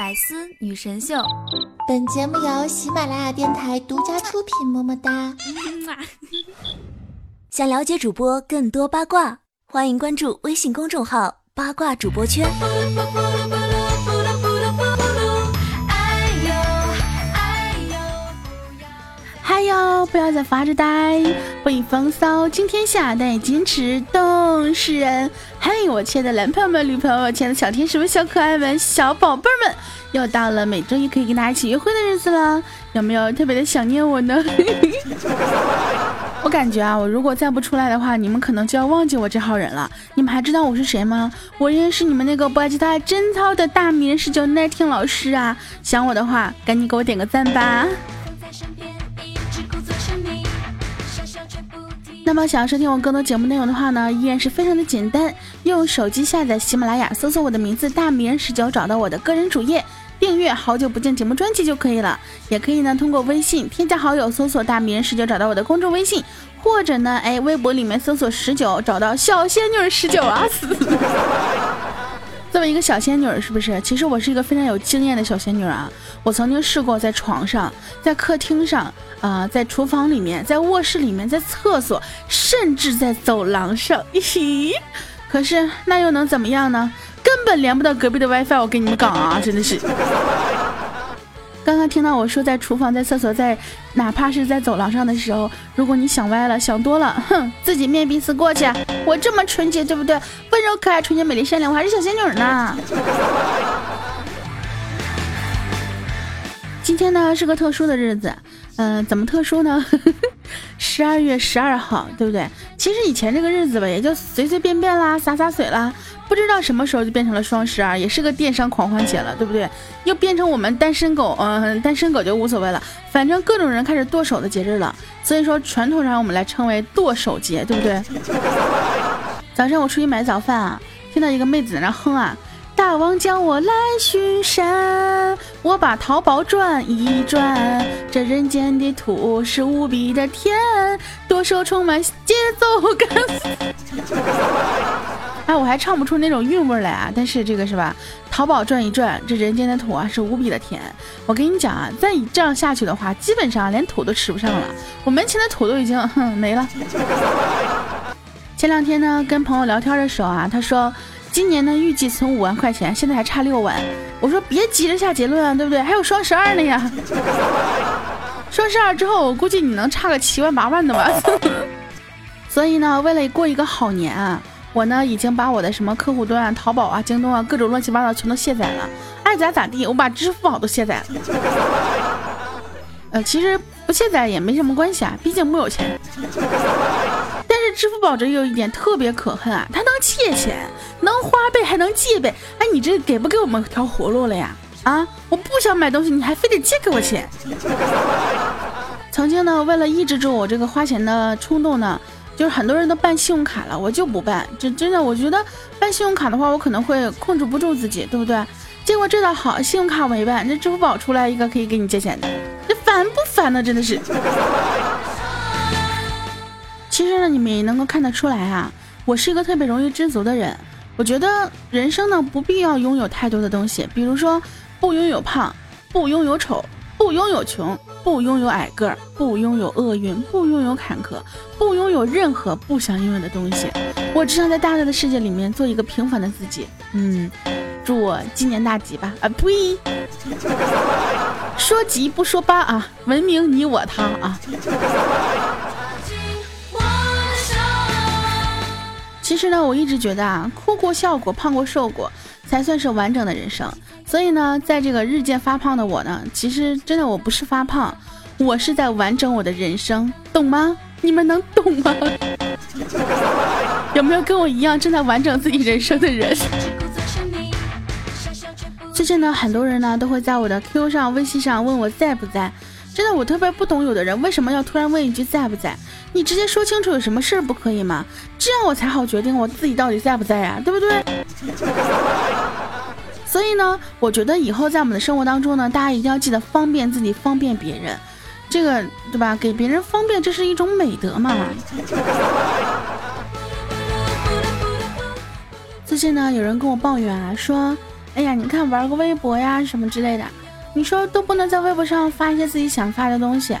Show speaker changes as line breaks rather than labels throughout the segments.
百思女神秀，
本节目由喜马拉雅电台独家出品。么么哒！
想了解主播更多八卦，欢迎关注微信公众号“八卦主播圈”。
嗨哟，不要再发着呆，不以风骚惊天下，但以矜持动世人。嘿，我亲爱的男朋友们、女朋友们、亲爱的小天使们、小可爱们、小宝贝儿们，又到了每周一可以跟大家一起约会的日子了，有没有特别的想念我呢？我感觉啊，我如果再不出来的话，你们可能就要忘记我这号人了。你们还知道我是谁吗？我认识你们那个不爱吉他贞操的大名是叫奈听老师啊！想我的话，赶紧给我点个赞吧。那么想要收听我更多节目内容的话呢，依然是非常的简单，用手机下载喜马拉雅，搜索我的名字大名十九，找到我的个人主页，订阅好久不见节目专辑就可以了。也可以呢通过微信添加好友，搜索大名十九，找到我的公众微信，或者呢哎微博里面搜索十九，找到小仙女十九啊。做一个小仙女，是不是？其实我是一个非常有经验的小仙女啊！我曾经试过在床上，在客厅上，啊，在厨房里面，在卧室里面，在厕所，甚至在走廊上。可是那又能怎么样呢？根本连不到隔壁的 WiFi。我跟你们讲啊，真的是。刚刚听到我说在厨房、在厕所、在哪怕是在走廊上的时候，如果你想歪了、想多了，哼，自己面壁思过去。我这么纯洁，对不对？温柔可爱、纯洁美丽善良，我还是小仙女呢。今天呢是个特殊的日子，嗯，怎么特殊呢？十二月十二号，对不对？其实以前这个日子吧，也就随随便便啦，洒洒水啦。不知道什么时候就变成了双十二，也是个电商狂欢节了，对不对？又变成我们单身狗，嗯，单身狗就无所谓了，反正各种人开始剁手的节日了。所以说传统上我们来称为剁手节，对不对？早上我出去买早饭啊，听到一个妹子在那哼啊，大王叫我来巡山，我把淘宝转一转，这人间的土是无比的甜，剁手充满节奏感。哎，我还唱不出那种韵味来啊！但是这个是吧？淘宝转一转，这人间的土啊是无比的甜。我跟你讲啊，再这样下去的话，基本上连土都吃不上了。我门前的土都已经哼没了。前两天呢，跟朋友聊天的时候啊，他说今年呢预计存五万块钱，现在还差六万。我说别急着下结论啊，对不对？还有双十二呢呀！双十二之后，我估计你能差个七万八万的吧。所以呢，为了过一个好年啊。我呢，已经把我的什么客户端啊、淘宝啊、京东啊，各种乱七八糟全都卸载了，爱咋咋地。我把支付宝都卸载了。呃，其实不卸载也没什么关系啊，毕竟木有钱。但是支付宝这有一点特别可恨啊，它能借钱，能花呗，还能借呗。哎，你这给不给我们条活路了呀？啊，我不想买东西，你还非得借给我钱。曾经呢，为了抑制住我这个花钱的冲动呢。就是很多人都办信用卡了，我就不办。这真的，我觉得办信用卡的话，我可能会控制不住自己，对不对？结果这倒好，信用卡没办，这支付宝出来一个可以给你借钱的，这烦不烦呢？真的是。其实呢，你们也能够看得出来啊，我是一个特别容易知足的人。我觉得人生呢，不必要拥有太多的东西，比如说不拥有胖，不拥有丑，不拥有穷。不拥有矮个儿，不拥有厄运，不拥有坎坷，不拥有任何不想拥有的东西。我只想在大大的世界里面做一个平凡的自己。嗯，祝我今年大吉吧！啊呸！说吉不说八啊，文明你我他啊。其实呢，我一直觉得啊，哭过笑过胖过瘦过，才算是完整的人生。所以呢，在这个日渐发胖的我呢，其实真的我不是发胖，我是在完整我的人生，懂吗？你们能懂吗？有没有跟我一样正在完整自己人生的人？最近呢，很多人呢都会在我的 Q 上、微信上问我在不在。真的，我特别不懂，有的人为什么要突然问一句在不在？你直接说清楚有什么事儿不可以吗？这样我才好决定我自己到底在不在呀，对不对？所以呢，我觉得以后在我们的生活当中呢，大家一定要记得方便自己，方便别人，这个对吧？给别人方便，这是一种美德嘛。最近呢，有人跟我抱怨啊，说哎呀，你看玩个微博呀什么之类的，你说都不能在微博上发一些自己想发的东西，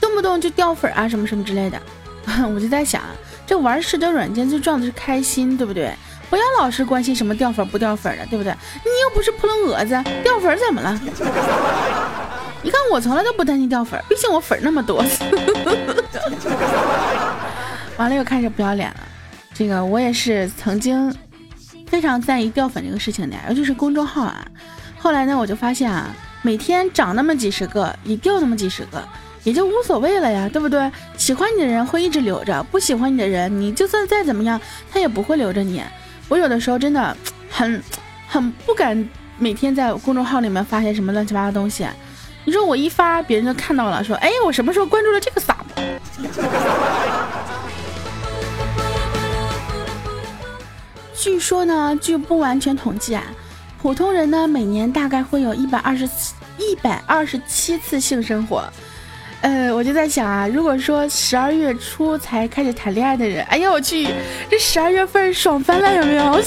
动不动就掉粉啊什么什么之类的。我就在想，这玩社交软件最重要的是开心，对不对？不要老是关心什么掉粉不掉粉的，对不对？你又不是扑棱蛾子，掉粉怎么了？你看我从来都不担心掉粉，毕竟我粉那么多。完了又开始不要脸了，这个我也是曾经非常在意掉粉这个事情的，尤其是公众号啊。后来呢，我就发现啊，每天涨那么几十个，也掉那么几十个。也就无所谓了呀，对不对？喜欢你的人会一直留着，不喜欢你的人，你就算再怎么样，他也不会留着你。我有的时候真的很很不敢每天在公众号里面发些什么乱七八糟东西。你说我一发，别人就看到了，说，哎，我什么时候关注了这个傻子？据说呢，据不完全统计啊，普通人呢每年大概会有一百二十一百二十七次性生活。呃，我就在想啊，如果说十二月初才开始谈恋爱的人，哎呀我去，这十二月份爽翻了有没有？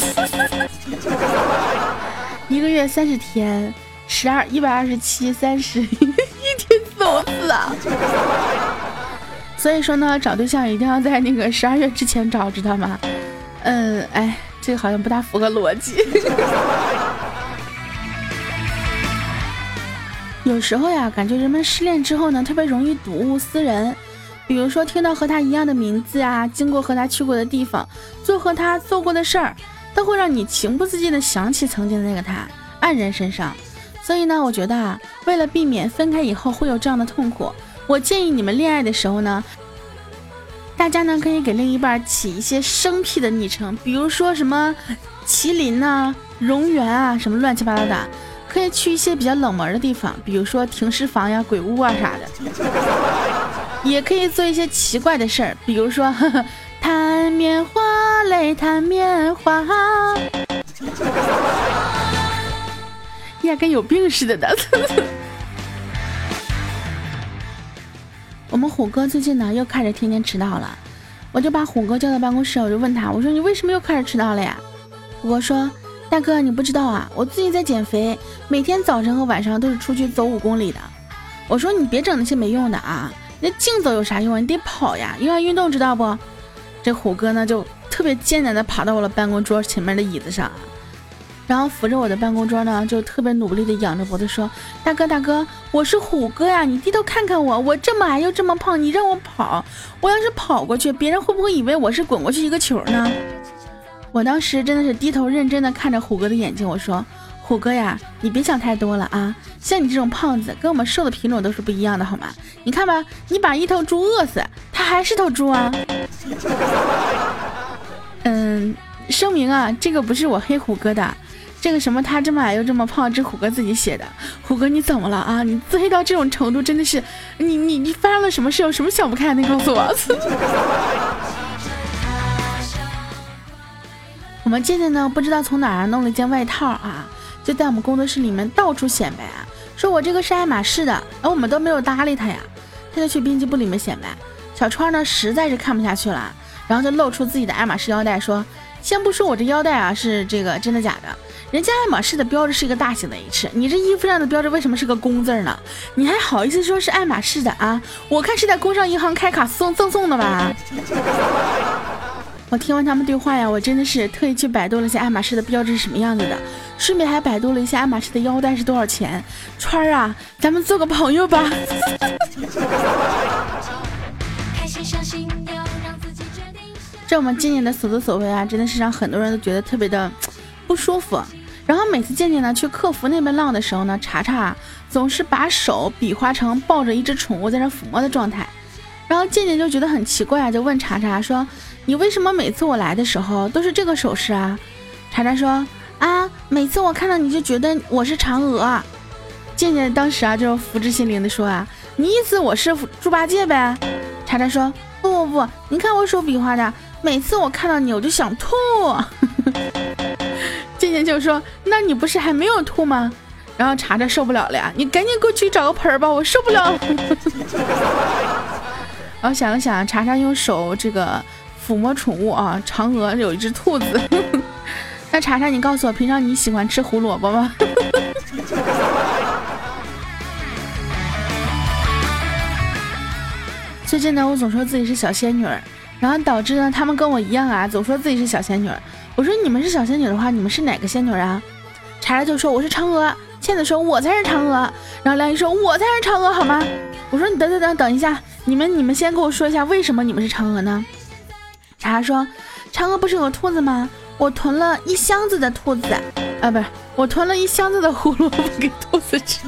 一个月三十天，十二一百二十七，三十 一天四五次啊！所以说呢，找对象一定要在那个十二月之前找，知道吗？嗯，哎，这个好像不大符合逻辑。有时候呀，感觉人们失恋之后呢，特别容易睹物思人。比如说，听到和他一样的名字啊，经过和他去过的地方，做和他做过的事儿，都会让你情不自禁的想起曾经的那个他，黯然神伤。所以呢，我觉得啊，为了避免分开以后会有这样的痛苦，我建议你们恋爱的时候呢，大家呢可以给另一半起一些生僻的昵称，比如说什么麒麟呐、荣源啊，什么乱七八糟的。可以去一些比较冷门的地方，比如说停尸房呀、鬼屋啊啥的。也可以做一些奇怪的事儿，比如说弹棉花嘞，弹棉花，呀，跟有病似的的。我们虎哥最近呢又开始天天迟到了，我就把虎哥叫到办公室，我就问他，我说你为什么又开始迟到了呀？虎哥说。大哥，你不知道啊，我最近在减肥，每天早晨和晚上都是出去走五公里的。我说你别整那些没用的啊，那竞走有啥用啊？你得跑呀，又要运动知道不？这虎哥呢就特别艰难的爬到我的办公桌前面的椅子上，然后扶着我的办公桌呢，就特别努力的仰着脖子说：“大哥大哥，我是虎哥呀，你低头看看我，我这么矮又这么胖，你让我跑，我要是跑过去，别人会不会以为我是滚过去一个球呢？”我当时真的是低头认真的看着虎哥的眼睛，我说：“虎哥呀，你别想太多了啊！像你这种胖子，跟我们瘦的品种都是不一样的，好吗？你看吧，你把一头猪饿死，它还是头猪啊！”嗯，声明啊，这个不是我黑虎哥的，这个什么他这么矮又这么胖，这虎哥自己写的。虎哥你怎么了啊？你自黑到这种程度，真的是，你你你发生了什么事？有什么想不开的？你告诉我。我们渐渐呢，不知道从哪儿弄了一件外套啊，就在我们工作室里面到处显摆啊，说我这个是爱马仕的，而我们都没有搭理他呀，他就去编辑部里面显摆。小川呢，实在是看不下去了，然后就露出自己的爱马仕腰带，说：“先不说我这腰带啊是这个真的假的，人家爱马仕的标志是一个大型的 H，你这衣服上的标志为什么是个公字呢？你还好意思说是爱马仕的啊？我看是在工商银行开卡送赠送的吧。”我听完他们对话呀，我真的是特意去百度了一下爱马仕的标志是什么样子的，顺便还百度了一下爱马仕的腰带是多少钱。川儿啊，咱们做个朋友吧。这我们今年的所作所为啊，真的是让很多人都觉得特别的不舒服。然后每次健健呢去客服那边浪的时候呢，查查总是把手比划成抱着一只宠物在那抚摸的状态，然后健健就觉得很奇怪啊，就问查查说。你为什么每次我来的时候都是这个手势啊？查查说啊，每次我看到你就觉得我是嫦娥。健健当时啊就福至心灵的说啊，你意思我是猪八戒呗？查查说不不不，你看我手比划的，每次我看到你我就想吐。健健就说，那你不是还没有吐吗？然后查查受不了了呀，你赶紧给我去找个盆儿吧，我受不了。然后想了想，查查用手这个。抚摸宠物啊，嫦娥有一只兔子，那查查，你告诉我，平常你喜欢吃胡萝卜吗？最近呢，我总说自己是小仙女，然后导致呢，他们跟我一样啊，总说自己是小仙女。我说你们是小仙女的话，你们是哪个仙女啊？查查就说我是嫦娥，倩子说我才是嫦娥，然后梁姨说我才是嫦娥，好吗？我说你等等等等一下，你们你们先跟我说一下为什么你们是嫦娥呢？查查说，嫦娥不是有兔子吗？我囤了一箱子的兔子，啊，不是，我囤了一箱子的胡萝卜给兔子吃。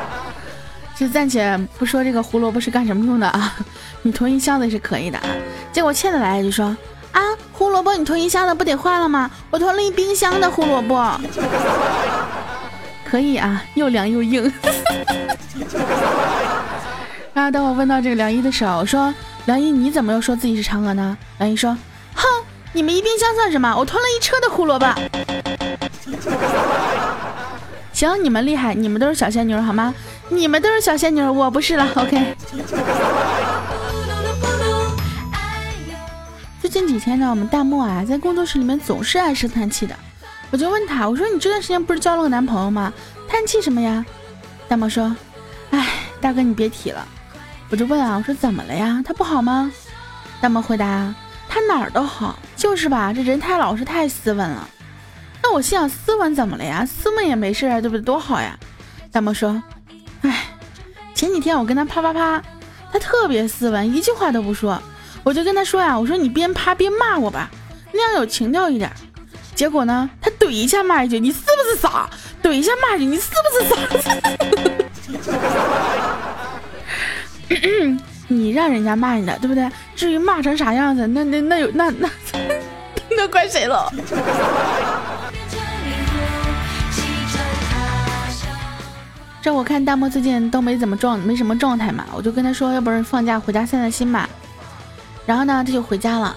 就暂且不说这个胡萝卜是干什么用的啊，你囤一箱子是可以的啊。结果倩子来了就说啊，胡萝卜你囤一箱子不得坏了吗？我囤了一冰箱的胡萝卜，可以啊，又凉又硬。然后等我问到这个梁一的时候，我说梁一你怎么又说自己是嫦娥呢？梁一说，哼，你们一冰箱算什么？我吞了一车的胡萝卜。行，你们厉害，你们都是小仙女好吗？你们都是小仙女，我不是了。OK。最近几天呢，我们大漠啊，在工作室里面总是唉声叹气的。我就问他，我说你这段时间不是交了个男朋友吗？叹气什么呀？大漠说，哎，大哥你别提了。我就问啊，我说怎么了呀？他不好吗？大毛回答，他哪儿都好，就是吧，这人太老实，太斯文了。那我心想，斯文怎么了呀？斯文也没事啊，对不对？多好呀。大毛说。哎，前几天我跟他啪啪啪，他特别斯文，一句话都不说。我就跟他说呀，我说你边啪边骂我吧，那样有情调一点。结果呢，他怼一下骂一句，你是不是傻？怼一下骂一句，你是不是傻？你让人家骂你的，对不对？至于骂成啥样子，那那那有那那 那怪谁了？这我看大漠最近都没怎么状，没什么状态嘛，我就跟他说，要不然放假回家散散心吧。然后呢，他就回家了。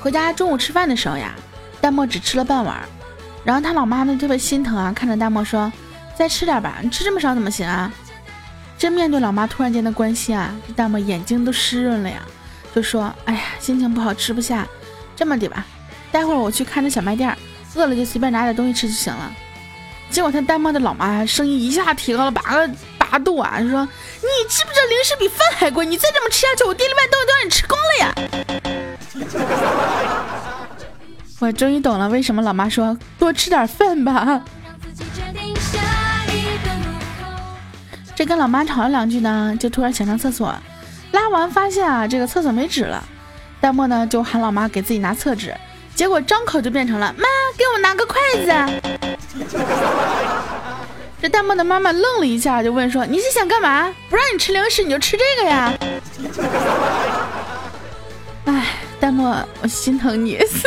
回家中午吃饭的时候呀，大漠只吃了半碗。然后他老妈呢特别心疼啊，看着大漠说：“再吃点吧，你吃这么少怎么行啊？”真面对老妈突然间的关心啊，这大漠眼睛都湿润了呀，就说：“哎呀，心情不好，吃不下。这么的吧，待会儿我去看着小卖店，饿了就随便拿点东西吃就行了。”结果他丹麦的老妈声音一下提高了八个八度啊，就说：“你知不知道零食比饭还贵？你再这么吃下去，我店里面东西都让你吃光了呀！” 我终于懂了，为什么老妈说多吃点饭吧。跟老妈吵了两句呢，就突然想上厕所，拉完发现啊，这个厕所没纸了，弹幕呢就喊老妈给自己拿厕纸。结果张口就变成了妈，给我拿个筷子。这弹幕的妈妈愣了一下，就问说：“你是想干嘛？不让你吃零食，你就吃这个呀？” 哎，弹幕，我心疼你。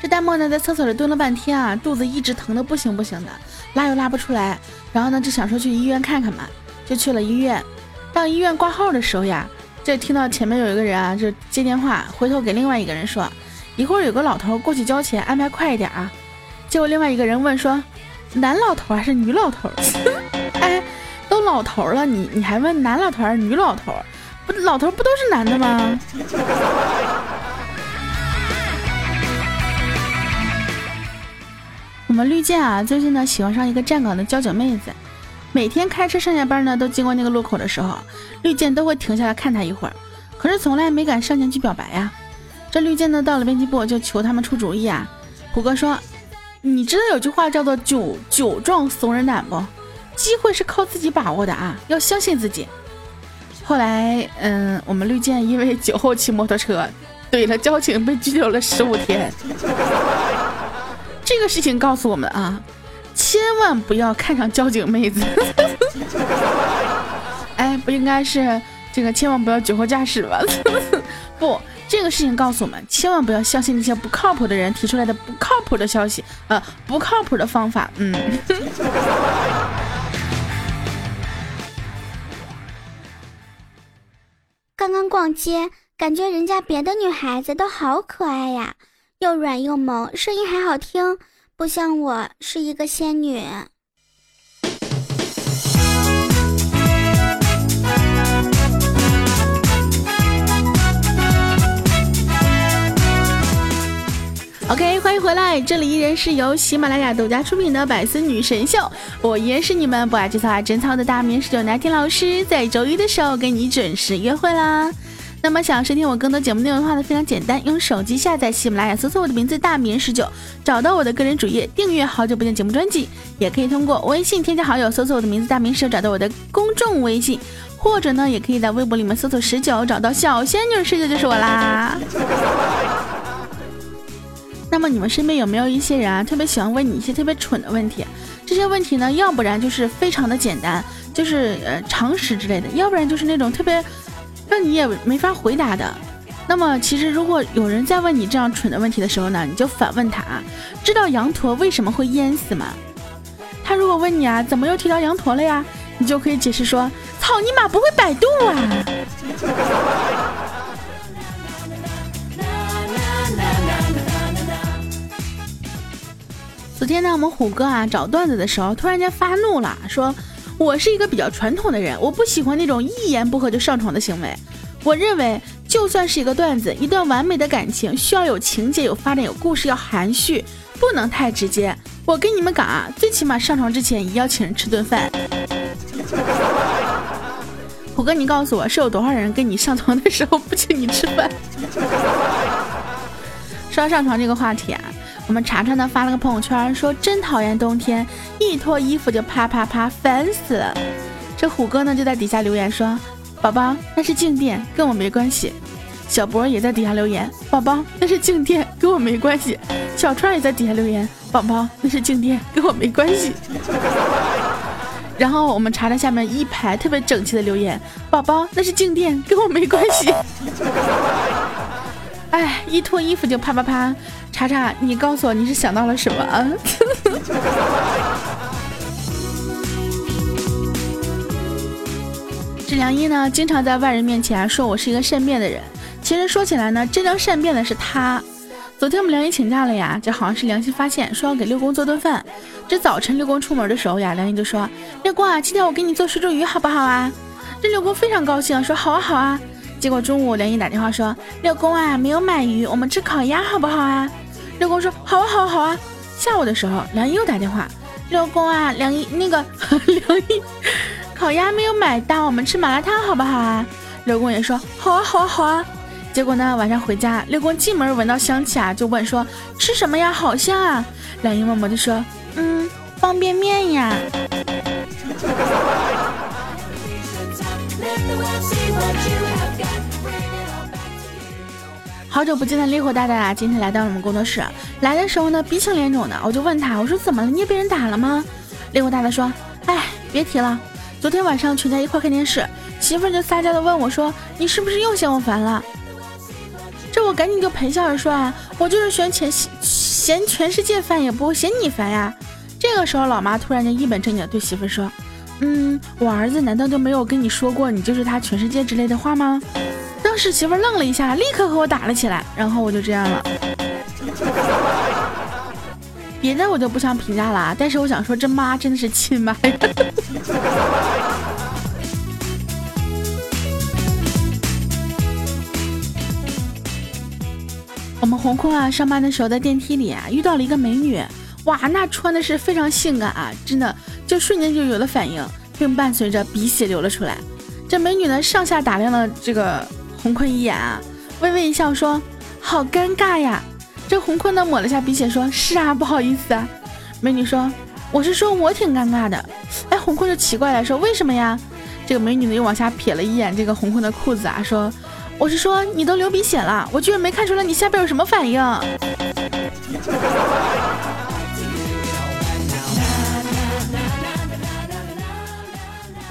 这弹幕呢，在厕所里蹲了半天啊，肚子一直疼的不行不行的，拉又拉不出来。然后呢，就想说去医院看看嘛，就去了医院。到医院挂号的时候呀。这听到前面有一个人啊，就接电话，回头给另外一个人说，一会儿有个老头过去交钱，安排快一点啊。结果另外一个人问说，男老头还是女老头？哎，都老头了，你你还问男老头还是女老头？不，老头不都是男的吗？我们绿箭啊，最近呢喜欢上一个站岗的交警妹子。每天开车上下班呢，都经过那个路口的时候，绿箭都会停下来看她一会儿，可是从来没敢上前去表白呀。这绿箭呢，到了编辑部就求他们出主意啊。虎哥说：“你知道有句话叫做‘酒酒壮怂人胆’不？机会是靠自己把握的啊，要相信自己。”后来，嗯，我们绿箭因为酒后骑摩托车怼了交警，被拘留了十五天。这个事情告诉我们啊。千万不要看上交警妹子，哎，不应该是这个，千万不要酒后驾驶吧？不，这个事情告诉我们，千万不要相信那些不靠谱的人提出来的不靠谱的消息，呃，不靠谱的方法。嗯。
刚刚逛街，感觉人家别的女孩子都好可爱呀，又软又萌，声音还好听。不像我是一个仙女。
OK，欢迎回来，这里依然是由喜马拉雅独家出品的《百思女神秀》，我依然是你们不爱节操爱贞操的大名十九奶听老师，在周一的时候跟你准时约会啦。那么想收听我更多节目内容的话呢，非常简单，用手机下载喜马拉雅，搜索我的名字大名十九，找到我的个人主页，订阅好久不见节目专辑，也可以通过微信添加好友，搜索我的名字大名十九，找到我的公众微信，或者呢，也可以在微博里面搜索十九，找到小仙女十九就是我啦。那么你们身边有没有一些人啊，特别喜欢问你一些特别蠢的问题？这些问题呢，要不然就是非常的简单，就是呃常识之类的，要不然就是那种特别那你也没法回答的。那么其实如果有人在问你这样蠢的问题的时候呢，你就反问他啊，知道羊驼为什么会淹死吗？他如果问你啊，怎么又提到羊驼了呀？你就可以解释说，操你妈，不会百度啊！昨天呢，我们虎哥啊找段子的时候，突然间发怒了，说：“我是一个比较传统的人，我不喜欢那种一言不合就上床的行为。我认为，就算是一个段子，一段完美的感情，需要有情节、有发展、有故事，要含蓄，不能太直接。我跟你们讲啊，最起码上床之前一定要请人吃顿饭。虎哥，你告诉我，是有多少人跟你上床的时候不请你吃饭？说到上床这个话题啊。”我们查查呢发了个朋友圈，说真讨厌冬天，一脱衣服就啪啪啪，烦死了。这虎哥呢就在底下留言说：“宝宝，那是静电，跟我没关系。”小博也在底下留言：“宝宝，那是静电，跟我没关系。”小川也在底下留言：“宝宝，那是静电，跟我没关系。”然后我们查查下面一排特别整齐的留言：“宝宝，那是静电，跟我没关系。”哎，一脱衣服就啪啪啪。查查，你告诉我你是想到了什么？这梁一呢，经常在外人面前说我是一个善变的人。其实说起来呢，真正善变的是他。昨天我们梁一请假了呀，这好像是良心发现，说要给六公做顿饭。这早晨六公出门的时候呀，梁一就说：“六公啊，今天我给你做水煮鱼好不好啊？”这六公非常高兴，说：“好啊，好啊。”结果中午梁姨打电话说：“六公啊，没有买鱼，我们吃烤鸭好不好啊？”六公说：“好啊，好啊，好啊。”下午的时候，梁姨又打电话：“六公啊，梁姨那个 梁姨，烤鸭没有买到，我们吃麻辣烫好不好啊？”六公也说：“好啊，好啊，好啊。”结果呢，晚上回家，六公进门闻到香气啊，就问说：“吃什么呀？好香啊！”梁姨默默地说：“嗯，方便面呀。”好久不见的烈火大大啊，今天来到了我们工作室。来的时候呢，鼻青脸肿的，我就问他，我说怎么了？你也被人打了吗？烈火大大说，哎，别提了，昨天晚上全家一块看电视，媳妇就撒娇的问我说，你是不是又嫌我烦了？这我赶紧就陪笑着说啊，我就是嫌全嫌全世界烦，也不会嫌你烦呀。这个时候，老妈突然间一本正经的对媳妇说，嗯，我儿子难道就没有跟你说过你就是他全世界之类的话吗？当时媳妇愣了一下，立刻和我打了起来，然后我就这样了。别的我就不想评价了，但是我想说，这妈真的是亲妈呀！我们红坤啊，上班的时候在电梯里啊，遇到了一个美女，哇，那穿的是非常性感啊，真的就瞬间就有了反应，并伴随着鼻血流了出来。这美女呢，上下打量了这个。洪坤一眼啊，微微一笑说：“好尴尬呀。”这洪坤呢抹了下鼻血说：“是啊，不好意思啊。”美女说：“我是说我挺尴尬的。”哎，洪坤就奇怪了，说：“为什么呀？”这个美女呢又往下瞥了一眼这个洪坤的裤子啊，说：“我是说你都流鼻血了，我居然没看出来你下边有什么反应。”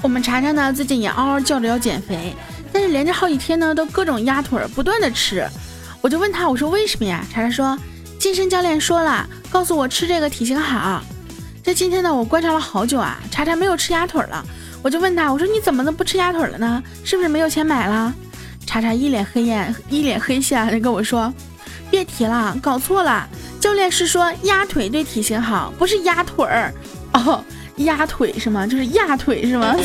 我们查查呢最近也嗷嗷叫着要减肥。连着好几天呢，都各种鸭腿儿，不断的吃，我就问他，我说为什么呀？查查说，健身教练说了，告诉我吃这个体型好。这今天呢，我观察了好久啊，查查没有吃鸭腿了，我就问他，我说你怎么能不吃鸭腿了呢？是不是没有钱买了？查查一脸黑眼，一脸黑线的跟我说，别提了，搞错了，教练是说鸭腿对体型好，不是鸭腿儿。哦，鸭腿是吗？就是鸭腿是吗？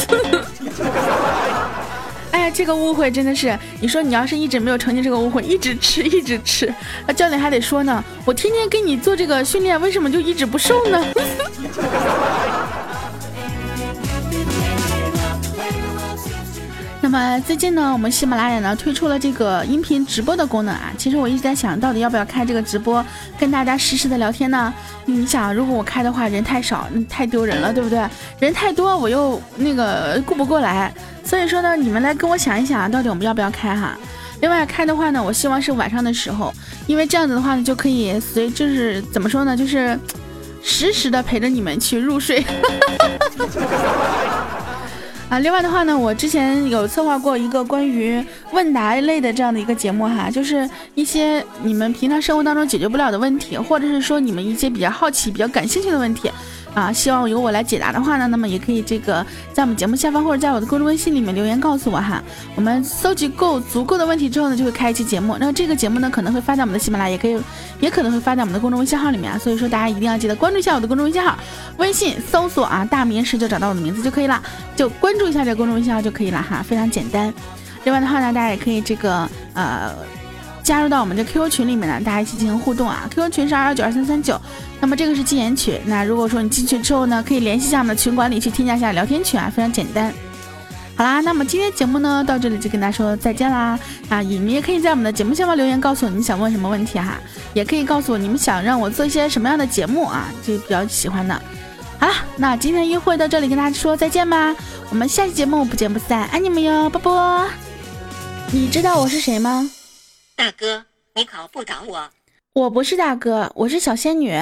哎呀，这个误会真的是，你说你要是一直没有澄清这个误会，一直吃一直吃，那教练还得说呢，我天天给你做这个训练，为什么就一直不瘦呢？那么最近呢，我们喜马拉雅呢推出了这个音频直播的功能啊。其实我一直在想，到底要不要开这个直播，跟大家实时的聊天呢？你想，如果我开的话，人太少，太丢人了，对不对？人太多，我又那个顾不过来。所以说呢，你们来跟我想一想，到底我们要不要开哈？另外开的话呢，我希望是晚上的时候，因为这样子的话呢，就可以随就是怎么说呢，就是实时的陪着你们去入睡。啊，另外的话呢，我之前有策划过一个关于问答类的这样的一个节目哈，就是一些你们平常生活当中解决不了的问题，或者是说你们一些比较好奇、比较感兴趣的问题。啊，希望由我来解答的话呢，那么也可以这个在我们节目下方或者在我的公众微信里面留言告诉我哈。我们搜集够足够的问题之后呢，就会开一期节目。那这个节目呢，可能会发在我们的喜马拉雅，也可以，也可能会发在我们的公众微信号里面啊。所以说大家一定要记得关注一下我的公众微信号，微信搜索啊大名时就找到我的名字就可以了，就关注一下这个公众微信号就可以了哈，非常简单。另外的话呢，大家也可以这个呃。加入到我们的 QQ 群里面呢，大家一起进行互动啊！QQ 群是二幺九二三三九，那么这个是禁言群。那如果说你进去之后呢，可以联系一下我们的群管理去添加一下聊天群啊，非常简单。好啦，那么今天节目呢到这里就跟大家说再见啦啊！你们也可以在我们的节目下方留言告诉我你们想问什么问题哈，也可以告诉我你们想让我做一些什么样的节目啊，就比较喜欢的。好了，那今天的约会到这里跟大家说再见吧，我们下期节目不见不散，爱你们哟，啵啵。你知道我是谁吗？
大哥，你考不倒我。
我不是大哥，我是小仙女。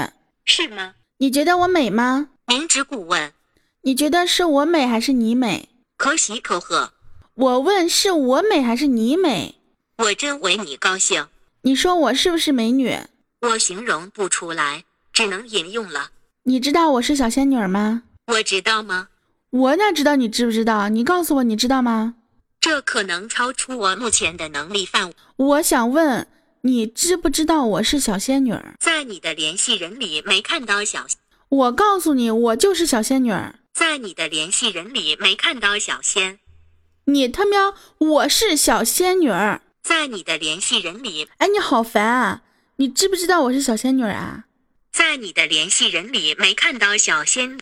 是吗？
你觉得我美吗？
明知故问。
你觉得是我美还是你美？
可喜可贺。
我问是我美还是你美？
我真为你高兴。
你说我是不是美女？
我形容不出来，只能引用了。
你知道我是小仙女吗？
我知道吗？
我哪知道你知不知道？你告诉我，你知道吗？
这可能超出我目前的能力范围。
我想问你，知不知道我是小仙女？
在你的联系人里没看到小。
我告诉你，我就是小仙女。
在你的联系人里没看到小仙。
你他喵，我是小仙女。
在你的联系人里，
哎，你好烦啊！你知不知道我是小仙女啊？
在你的联系人里没看到小仙。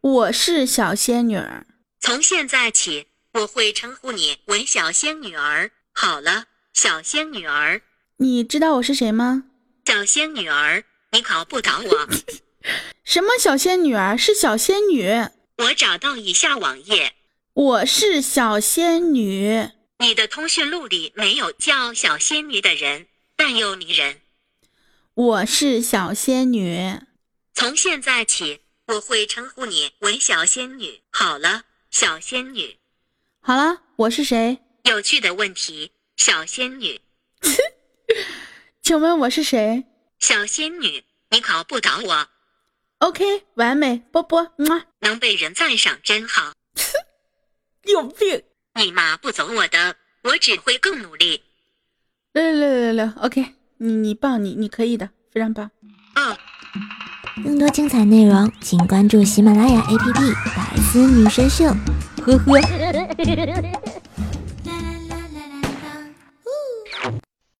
我是小仙女儿。
从现在起。我会称呼你为小仙女儿。好了，小仙女儿，
你知道我是谁吗？
小仙女儿，你考不倒我。
什么小仙女儿？是小仙女。
我找到以下网页。
我是小仙女。
你的通讯录里没有叫小仙女的人，但有迷人。
我是小仙女。
从现在起，我会称呼你为小仙女。好了，小仙女。
好了，我是谁？
有趣的问题，小仙女。
请问我是谁？
小仙女，你考不倒我。
OK，完美，波波，么
能被人赞赏真好。
有病！
你妈不走我的，我只会更努力。
六六六六六，OK，你你棒，你你可以的，非常棒。
更多精彩内容，请关注喜马拉雅 APP《百思女神秀》。呵呵。